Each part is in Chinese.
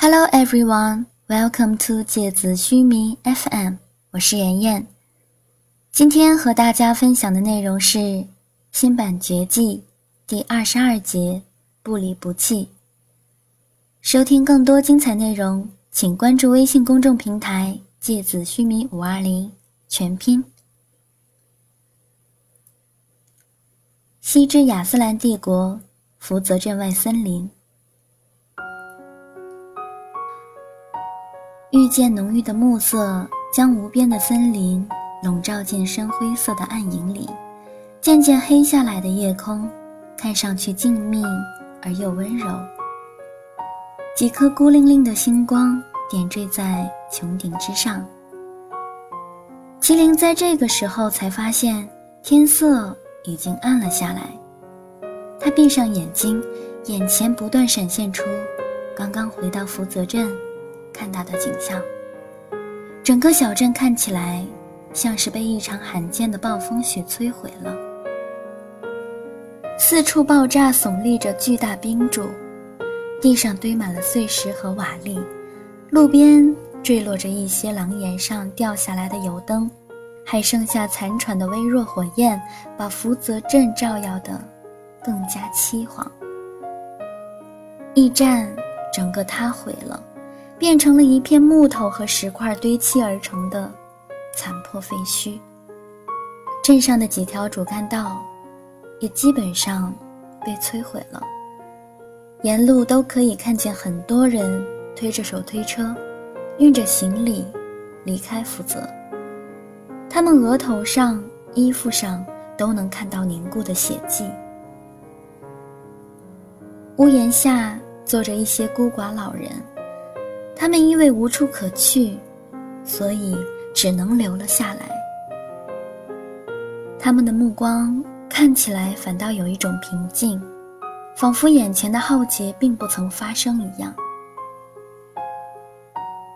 Hello everyone, welcome to 芥子须弥 FM，我是妍妍。今天和大家分享的内容是新版绝技第二十二节不离不弃。收听更多精彩内容，请关注微信公众平台“芥子须弥五二零”全拼。西之亚斯兰帝国福泽镇外森林。遇见浓郁的暮色，将无边的森林笼罩进深灰色的暗影里。渐渐黑下来的夜空，看上去静谧而又温柔。几颗孤零零的星光点缀在穹顶之上。麒麟在这个时候才发现天色已经暗了下来。他闭上眼睛，眼前不断闪现出刚刚回到福泽镇。看到的景象，整个小镇看起来像是被一场罕见的暴风雪摧毁了。四处爆炸耸立着巨大冰柱，地上堆满了碎石和瓦砾，路边坠落着一些廊檐上掉下来的油灯，还剩下残喘的微弱火焰，把福泽镇照耀得更加凄惶。驿站整个塌毁了。变成了一片木头和石块堆砌而成的残破废墟。镇上的几条主干道也基本上被摧毁了，沿路都可以看见很多人推着手推车，运着行李离开福泽。他们额头上、衣服上都能看到凝固的血迹。屋檐下坐着一些孤寡老人。他们因为无处可去，所以只能留了下来。他们的目光看起来反倒有一种平静，仿佛眼前的浩劫并不曾发生一样。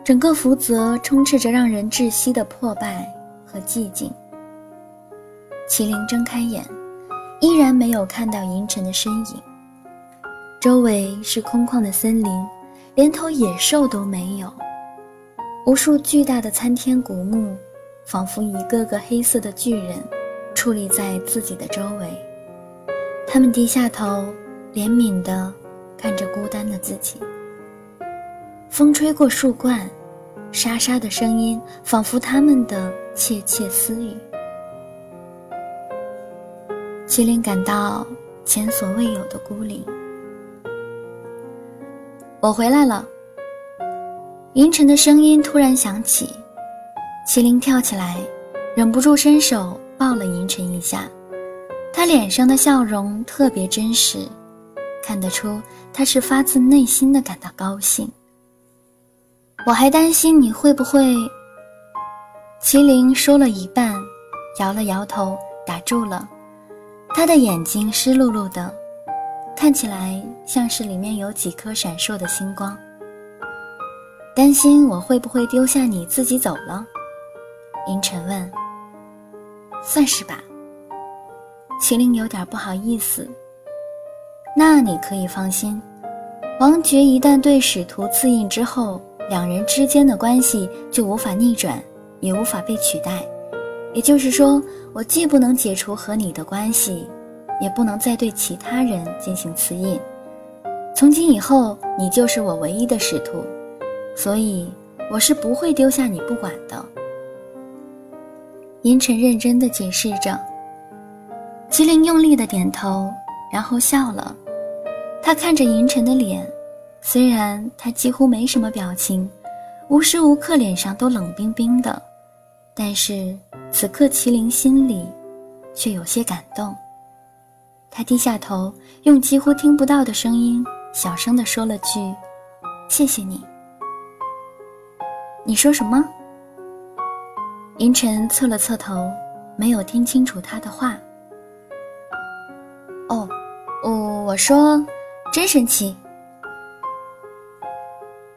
整个福泽充斥着让人窒息的破败和寂静。麒麟睁开眼，依然没有看到银尘的身影。周围是空旷的森林。连头野兽都没有，无数巨大的参天古木，仿佛一个个黑色的巨人，矗立在自己的周围。他们低下头，怜悯地看着孤单的自己。风吹过树冠，沙沙的声音，仿佛他们的窃窃私语。麒麟感到前所未有的孤立。我回来了。银尘的声音突然响起，麒麟跳起来，忍不住伸手抱了银尘一下。他脸上的笑容特别真实，看得出他是发自内心的感到高兴。我还担心你会不会……麒麟说了一半，摇了摇头，打住了。他的眼睛湿漉漉的。看起来像是里面有几颗闪烁的星光。担心我会不会丢下你自己走了？银尘问。算是吧。麒麟有点不好意思。那你可以放心，王爵一旦对使徒赐印之后，两人之间的关系就无法逆转，也无法被取代。也就是说，我既不能解除和你的关系。也不能再对其他人进行刺印。从今以后，你就是我唯一的使徒，所以我是不会丢下你不管的。银尘认真的解释着。麒麟用力的点头，然后笑了。他看着银尘的脸，虽然他几乎没什么表情，无时无刻脸上都冷冰冰的，但是此刻麒麟心里却有些感动。他低下头，用几乎听不到的声音，小声地说了句：“谢谢你。”你说什么？银尘侧了侧头，没有听清楚他的话。哦，我我说，真神奇。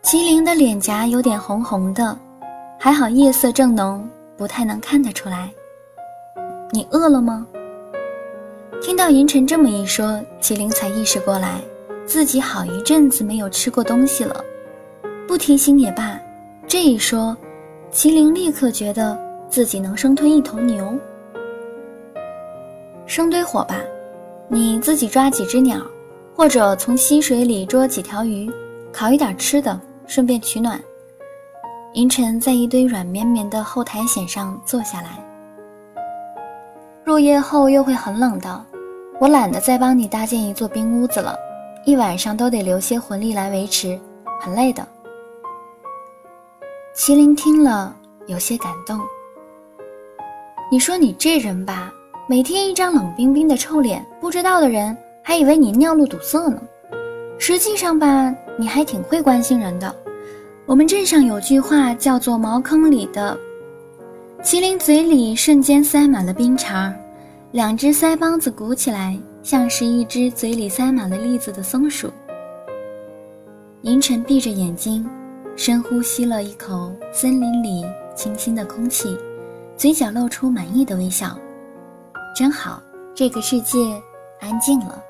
麒麟的脸颊有点红红的，还好夜色正浓，不太能看得出来。你饿了吗？听到银尘这么一说，麒麟才意识过来，自己好一阵子没有吃过东西了。不提醒也罢。这一说，麒麟立刻觉得自己能生吞一头牛。生堆火吧，你自己抓几只鸟，或者从溪水里捉几条鱼，烤一点吃的，顺便取暖。银尘在一堆软绵绵的后苔藓上坐下来。入夜后又会很冷的，我懒得再帮你搭建一座冰屋子了，一晚上都得留些魂力来维持，很累的。麒麟听了有些感动。你说你这人吧。每天一张冷冰冰的臭脸，不知道的人还以为你尿路堵塞呢。实际上吧，你还挺会关心人的。我们镇上有句话叫做“茅坑里的麒麟”，嘴里瞬间塞满了冰碴，两只腮帮子鼓起来，像是一只嘴里塞满了栗子的松鼠。银尘闭着眼睛，深呼吸了一口森林里清新的空气，嘴角露出满意的微笑。真好，这个世界安静了。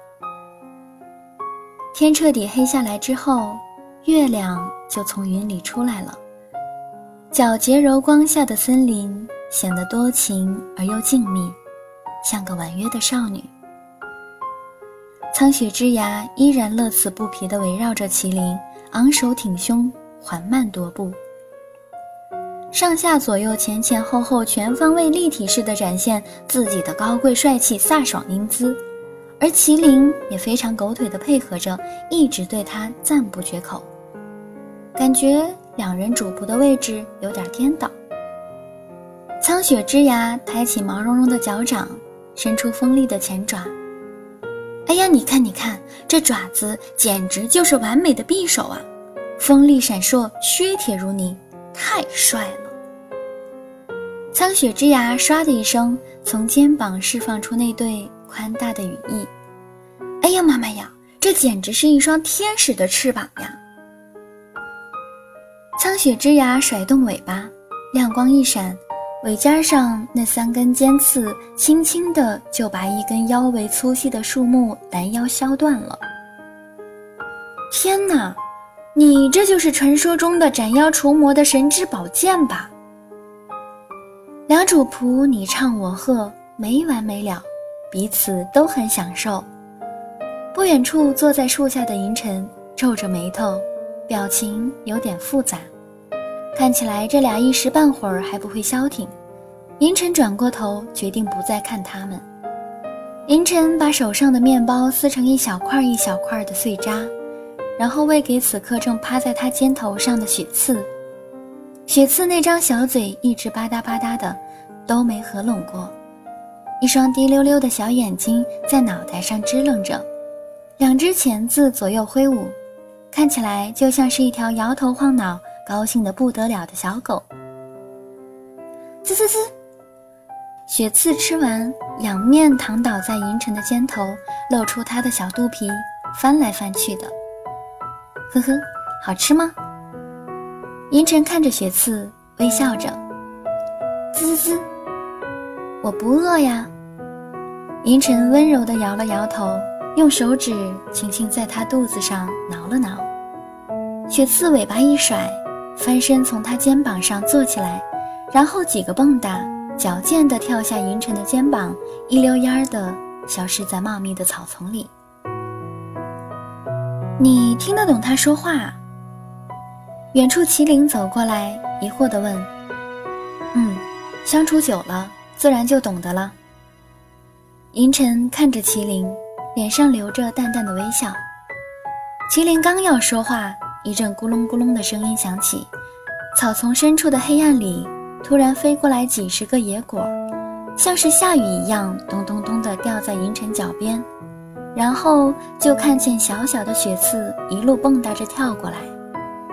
天彻底黑下来之后，月亮就从云里出来了。皎洁柔光下的森林显得多情而又静谧，像个婉约的少女。苍雪之牙依然乐此不疲地围绕着麒麟，昂首挺胸，缓慢踱步。上下左右前前后后全方位立体式的展现自己的高贵帅气飒爽英姿，而麒麟也非常狗腿的配合着，一直对他赞不绝口，感觉两人主仆的位置有点颠倒。苍雪之牙抬起毛茸茸的脚掌，伸出锋利的前爪。哎呀，你看你看，这爪子简直就是完美的匕首啊，锋利闪烁，削铁如泥，太帅了。苍雪之牙唰的一声从肩膀释放出那对宽大的羽翼，哎呀妈妈呀，这简直是一双天使的翅膀呀！苍雪之牙甩动尾巴，亮光一闪，尾尖上那三根尖刺轻轻的就把一根腰围粗细的树木拦腰削断了。天哪，你这就是传说中的斩妖除魔的神之宝剑吧？两主仆你唱我和，没完没了，彼此都很享受。不远处坐在树下的银尘皱着眉头，表情有点复杂，看起来这俩一时半会儿还不会消停。银尘转过头，决定不再看他们。银尘把手上的面包撕成一小块一小块的碎渣，然后喂给此刻正趴在他肩头上的雪刺。雪刺那张小嘴一直吧嗒吧嗒的，都没合拢过，一双滴溜溜的小眼睛在脑袋上支棱着，两只钳子左右挥舞，看起来就像是一条摇头晃脑、高兴的不得了的小狗。滋滋滋，雪刺吃完，仰面躺倒在银尘的肩头，露出他的小肚皮，翻来翻去的。呵呵，好吃吗？银尘看着雪刺，微笑着，滋滋滋，我不饿呀。银尘温柔地摇了摇头，用手指轻轻在他肚子上挠了挠。雪刺尾巴一甩，翻身从他肩膀上坐起来，然后几个蹦跶，矫健地跳下银尘的肩膀，一溜烟儿地消失在茂密的草丛里。你听得懂他说话？远处，麒麟走过来，疑惑地问：“嗯，相处久了，自然就懂得了。”银尘看着麒麟，脸上留着淡淡的微笑。麒麟刚要说话，一阵咕隆咕隆的声音响起，草丛深处的黑暗里，突然飞过来几十个野果，像是下雨一样，咚咚咚地掉在银尘脚边，然后就看见小小的雪刺一路蹦跶着跳过来。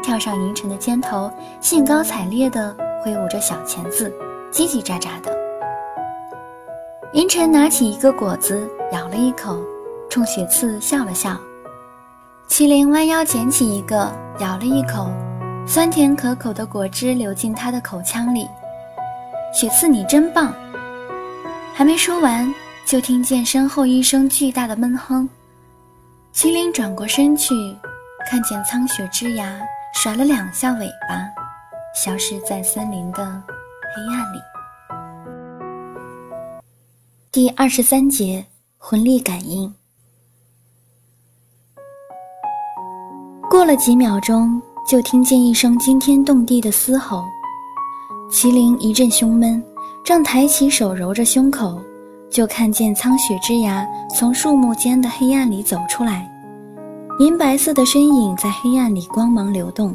跳上银尘的肩头，兴高采烈地挥舞着小钳子，叽叽喳喳的。银尘拿起一个果子，咬了一口，冲雪刺笑了笑。麒麟弯腰捡起一个，咬了一口，酸甜可口的果汁流进他的口腔里。雪刺，你真棒！还没说完，就听见身后一声巨大的闷哼。麒麟转过身去。看见苍雪之牙甩了两下尾巴，消失在森林的黑暗里。第二十三节魂力感应。过了几秒钟，就听见一声惊天动地的嘶吼，麒麟一阵胸闷，正抬起手揉着胸口，就看见苍雪之牙从树木间的黑暗里走出来，银白色的身影在黑暗里光芒流动。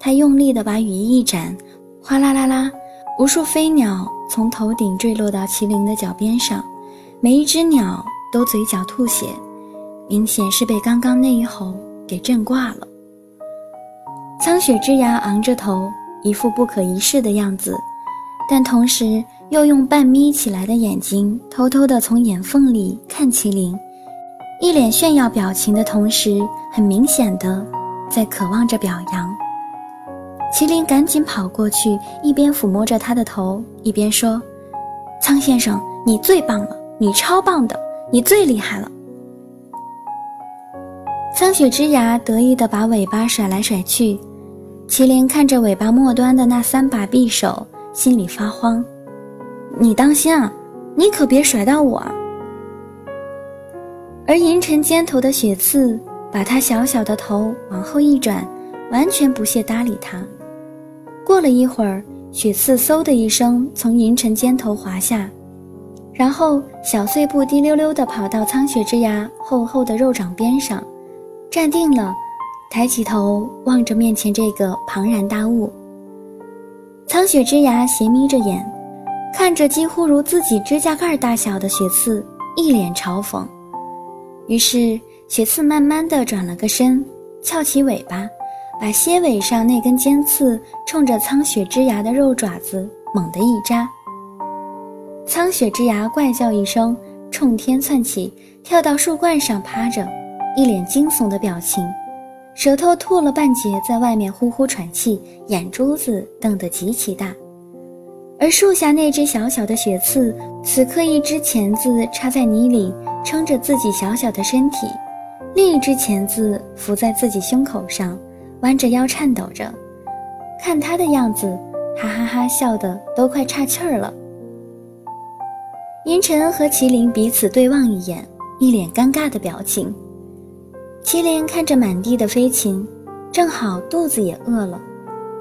他用力地把羽翼一展，哗啦啦啦，无数飞鸟从头顶坠落到麒麟的脚边上。每一只鸟都嘴角吐血，明显是被刚刚那一吼给震挂了。苍雪之牙昂着头，一副不可一世的样子，但同时又用半眯起来的眼睛偷偷地从眼缝里看麒麟，一脸炫耀表情的同时，很明显的在渴望着表扬。麒麟赶紧跑过去，一边抚摸着他的头，一边说：“苍先生，你最棒了。”你超棒的，你最厉害了！苍雪之牙得意地把尾巴甩来甩去，麒麟看着尾巴末端的那三把匕首，心里发慌。你当心啊，你可别甩到我！而银尘肩头的雪刺把他小小的头往后一转，完全不屑搭理他。过了一会儿，雪刺嗖的一声从银尘肩头滑下。然后，小碎步滴溜溜地跑到苍雪之牙厚厚的肉掌边上，站定了，抬起头望着面前这个庞然大物。苍雪之牙斜眯着眼，看着几乎如自己指甲盖大小的雪刺，一脸嘲讽。于是，雪刺慢慢地转了个身，翘起尾巴，把蝎尾上那根尖刺冲着苍雪之牙的肉爪子猛地一扎。苍雪之牙怪叫一声，冲天窜起，跳到树冠上趴着，一脸惊悚的表情，舌头吐了半截，在外面呼呼喘气，眼珠子瞪得极其大。而树下那只小小的雪刺，此刻一只钳子插在泥里，撑着自己小小的身体，另一只钳子伏在自己胸口上，弯着腰颤抖着，看他的样子，哈哈哈笑得都快岔气儿了。银尘和麒麟彼此对望一眼，一脸尴尬的表情。麒麟看着满地的飞禽，正好肚子也饿了，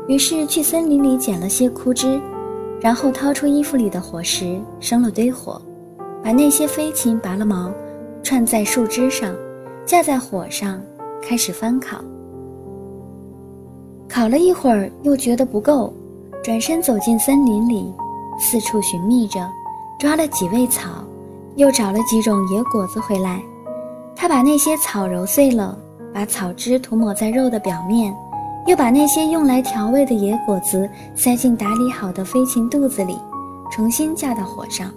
于是去森林里捡了些枯枝，然后掏出衣服里的火石，生了堆火，把那些飞禽拔了毛，串在树枝上，架在火上，开始翻烤。烤了一会儿，又觉得不够，转身走进森林里，四处寻觅着。抓了几味草，又找了几种野果子回来。他把那些草揉碎了，把草汁涂抹在肉的表面，又把那些用来调味的野果子塞进打理好的飞禽肚子里，重新架到火上。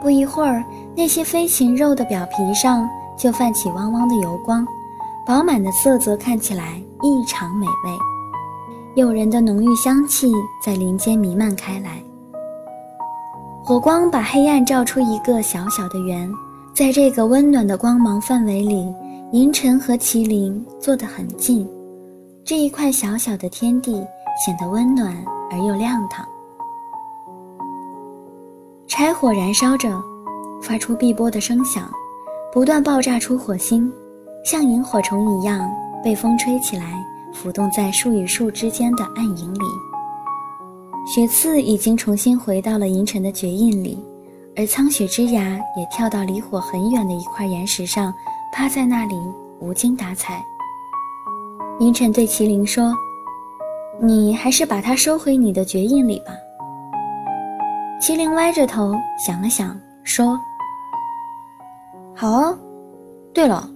不一会儿，那些飞禽肉的表皮上就泛起汪汪的油光，饱满的色泽看起来异常美味，诱人的浓郁香气在林间弥漫开来。火光把黑暗照出一个小小的圆，在这个温暖的光芒范围里，银尘和麒麟坐得很近，这一块小小的天地显得温暖而又亮堂。柴火燃烧着，发出碧波的声响，不断爆炸出火星，像萤火虫一样被风吹起来，浮动在树与树之间的暗影里。雪刺已经重新回到了银尘的绝印里，而苍雪之牙也跳到离火很远的一块岩石上，趴在那里无精打采。银尘对麒麟说：“你还是把它收回你的绝印里吧。”麒麟歪着头想了想，说：“好哦。对了，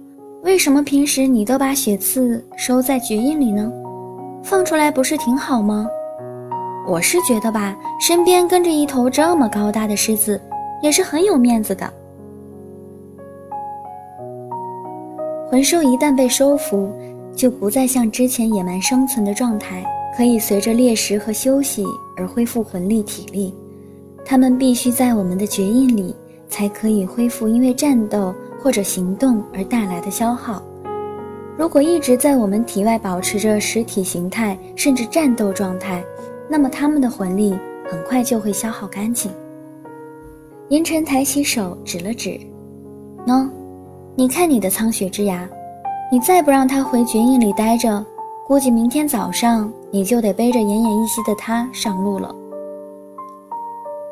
为什么平时你都把雪刺收在绝印里呢？放出来不是挺好吗？”我是觉得吧，身边跟着一头这么高大的狮子，也是很有面子的。魂兽一旦被收服，就不再像之前野蛮生存的状态，可以随着猎食和休息而恢复魂力体力。它们必须在我们的绝印里，才可以恢复因为战斗或者行动而带来的消耗。如果一直在我们体外保持着实体形态，甚至战斗状态，那么他们的魂力很快就会消耗干净。银尘抬起手指了指，喏，你看你的苍雪之牙，你再不让他回绝印里待着，估计明天早上你就得背着奄奄一息的他上路了。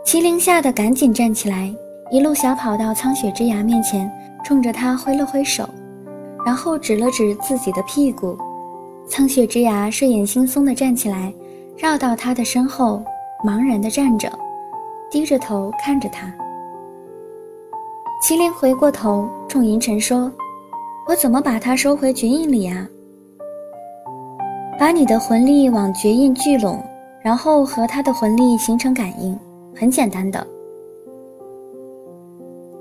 麒麟吓得赶紧站起来，一路小跑到苍雪之牙面前，冲着他挥了挥手。然后指了指自己的屁股，苍雪之牙睡眼惺忪地站起来，绕到他的身后，茫然地站着，低着头看着他。麒麟回过头冲银尘说：“我怎么把它收回绝印里啊？把你的魂力往绝印聚拢，然后和他的魂力形成感应，很简单的。”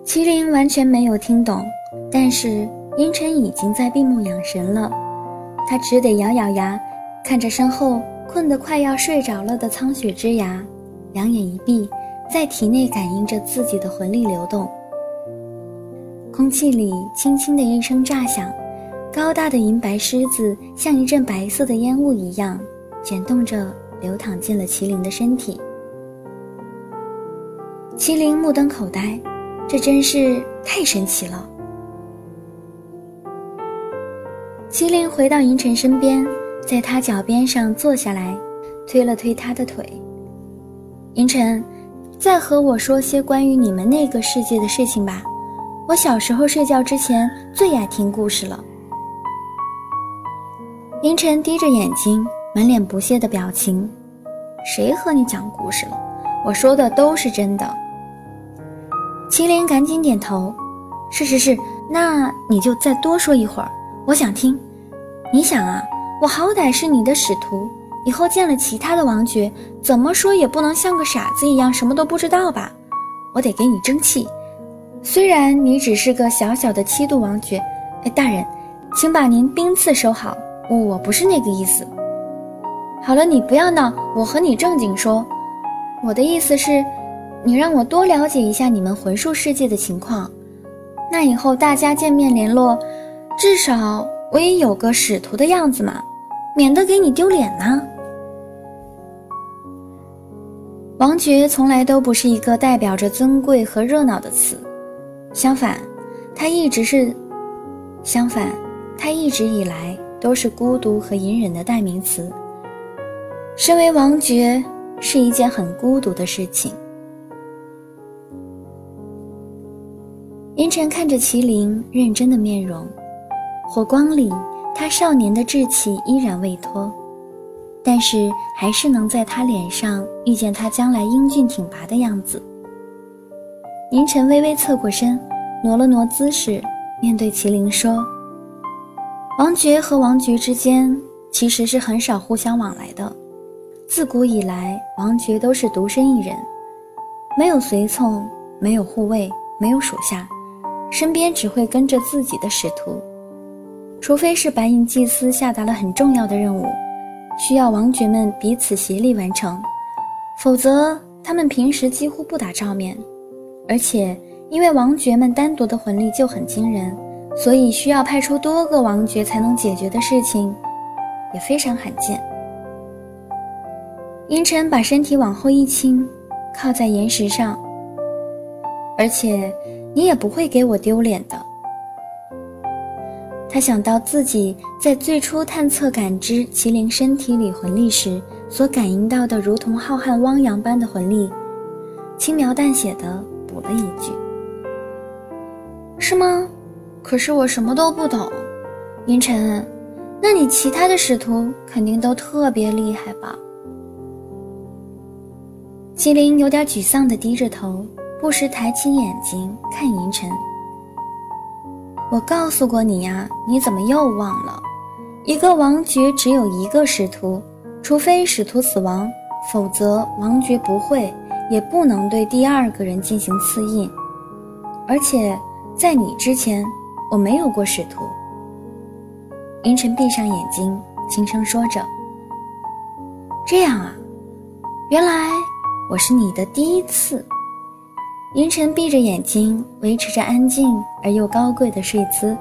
麒麟完全没有听懂，但是。阴沉已经在闭目养神了，他只得咬咬牙，看着身后困得快要睡着了的苍雪之牙，两眼一闭，在体内感应着自己的魂力流动。空气里轻轻的一声炸响，高大的银白狮子像一阵白色的烟雾一样，卷动着流淌进了麒麟的身体。麒麟目瞪口呆，这真是太神奇了。麒麟回到银尘身边，在他脚边上坐下来，推了推他的腿。银尘，再和我说些关于你们那个世界的事情吧。我小时候睡觉之前最爱听故事了。凌晨低着眼睛，满脸不屑的表情。谁和你讲故事了？我说的都是真的。麒麟赶紧点头。是是是，那你就再多说一会儿。我想听，你想啊，我好歹是你的使徒，以后见了其他的王爵，怎么说也不能像个傻子一样什么都不知道吧？我得给你争气。虽然你只是个小小的七度王爵，哎，大人，请把您兵刺收好，我不是那个意思。好了，你不要闹，我和你正经说，我的意思是，你让我多了解一下你们魂术世界的情况，那以后大家见面联络。至少我也有个使徒的样子嘛，免得给你丢脸呢。王爵从来都不是一个代表着尊贵和热闹的词，相反，他一直是，相反，他一直以来都是孤独和隐忍的代名词。身为王爵是一件很孤独的事情。银尘看着麒麟认真的面容。火光里，他少年的稚气依然未脱，但是还是能在他脸上遇见他将来英俊挺拔的样子。银尘微微侧过身，挪了挪姿势，面对麒麟说：“王爵和王爵之间其实是很少互相往来的，自古以来，王爵都是独身一人，没有随从，没有护卫，没有属下，身边只会跟着自己的使徒。”除非是白银祭司下达了很重要的任务，需要王爵们彼此协力完成，否则他们平时几乎不打照面。而且因为王爵们单独的魂力就很惊人，所以需要派出多个王爵才能解决的事情，也非常罕见。阴沉把身体往后一倾，靠在岩石上。而且你也不会给我丢脸的。他想到自己在最初探测感知麒麟身体里魂力时所感应到的如同浩瀚汪洋般的魂力，轻描淡写的了一句：“是吗？可是我什么都不懂。”银尘，那你其他的使徒肯定都特别厉害吧？麒麟有点沮丧的低着头，不时抬起眼睛看银尘。我告诉过你呀，你怎么又忘了？一个王爵只有一个使徒，除非使徒死亡，否则王爵不会，也不能对第二个人进行赐印。而且在你之前，我没有过使徒。银尘闭上眼睛，轻声说着：“这样啊，原来我是你的第一次。”银尘闭着眼睛，维持着安静而又高贵的睡姿，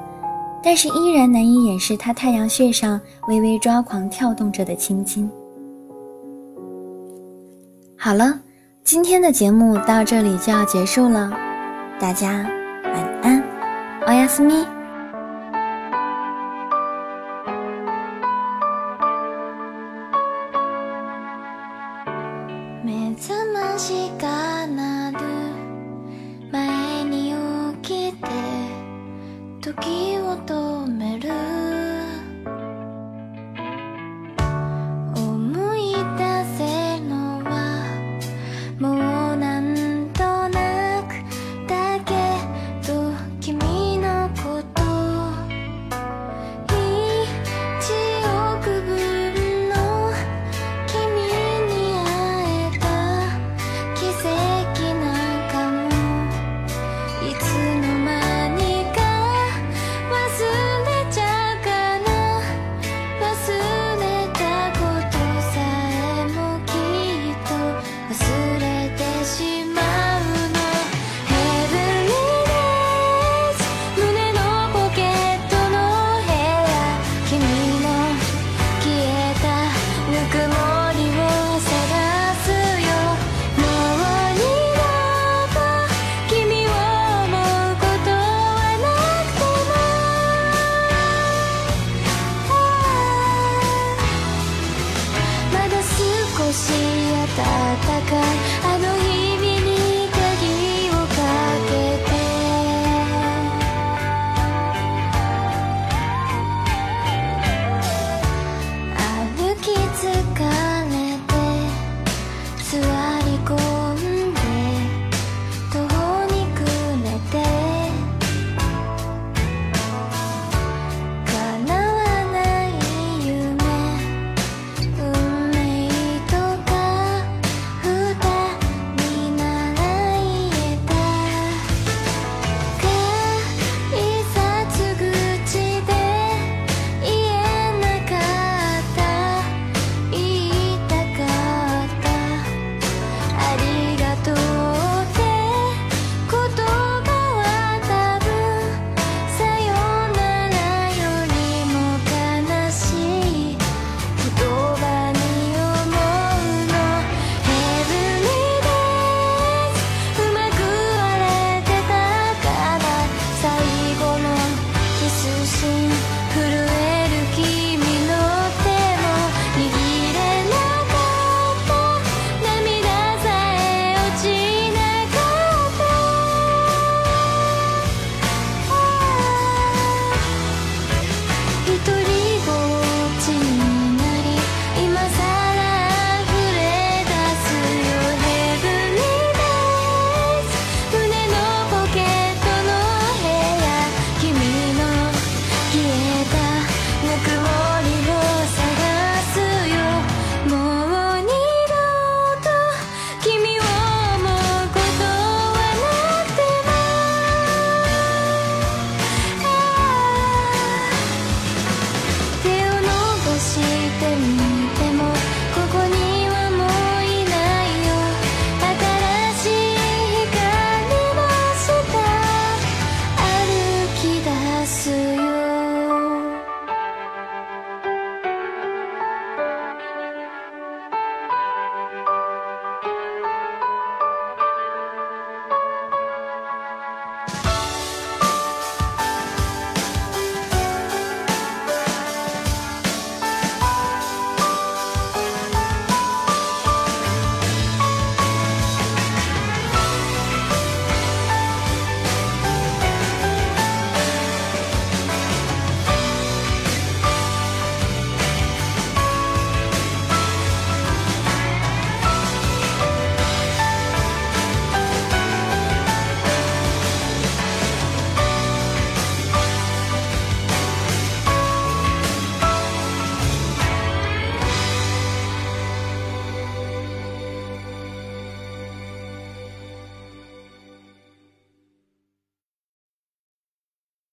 但是依然难以掩饰他太阳穴上微微抓狂跳动着的青筋。好了，今天的节目到这里就要结束了，大家晚安，欧亚斯咪。